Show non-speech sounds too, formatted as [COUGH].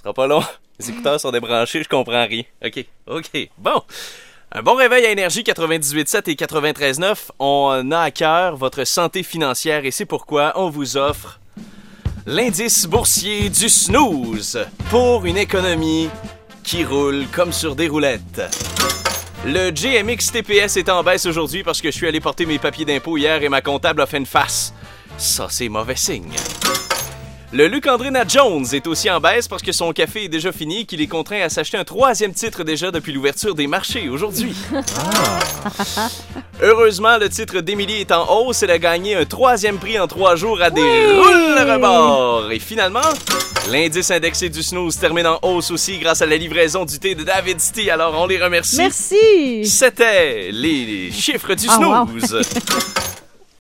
Ce sera pas long. [LAUGHS] Les écouteurs sont débranchés, je comprends rien. OK, OK. Bon. Un bon réveil à Énergie 98.7 et 93.9. On a à cœur votre santé financière et c'est pourquoi on vous offre l'indice boursier du snooze pour une économie qui roule comme sur des roulettes. Le GMX TPS est en baisse aujourd'hui parce que je suis allé porter mes papiers d'impôt hier et ma comptable a fait une face. Ça, c'est mauvais signe. Le Luc-André Nat Jones est aussi en baisse parce que son café est déjà fini et qu'il est contraint à s'acheter un troisième titre déjà depuis l'ouverture des marchés aujourd'hui. Heureusement, le titre d'Émilie est en hausse. Elle a gagné un troisième prix en trois jours à des roules rebord. Et finalement, l'indice indexé du snooze termine en hausse aussi grâce à la livraison du thé de David City. Alors, on les remercie. Merci! C'était les chiffres du Ah, wow. snooze. [LAUGHS]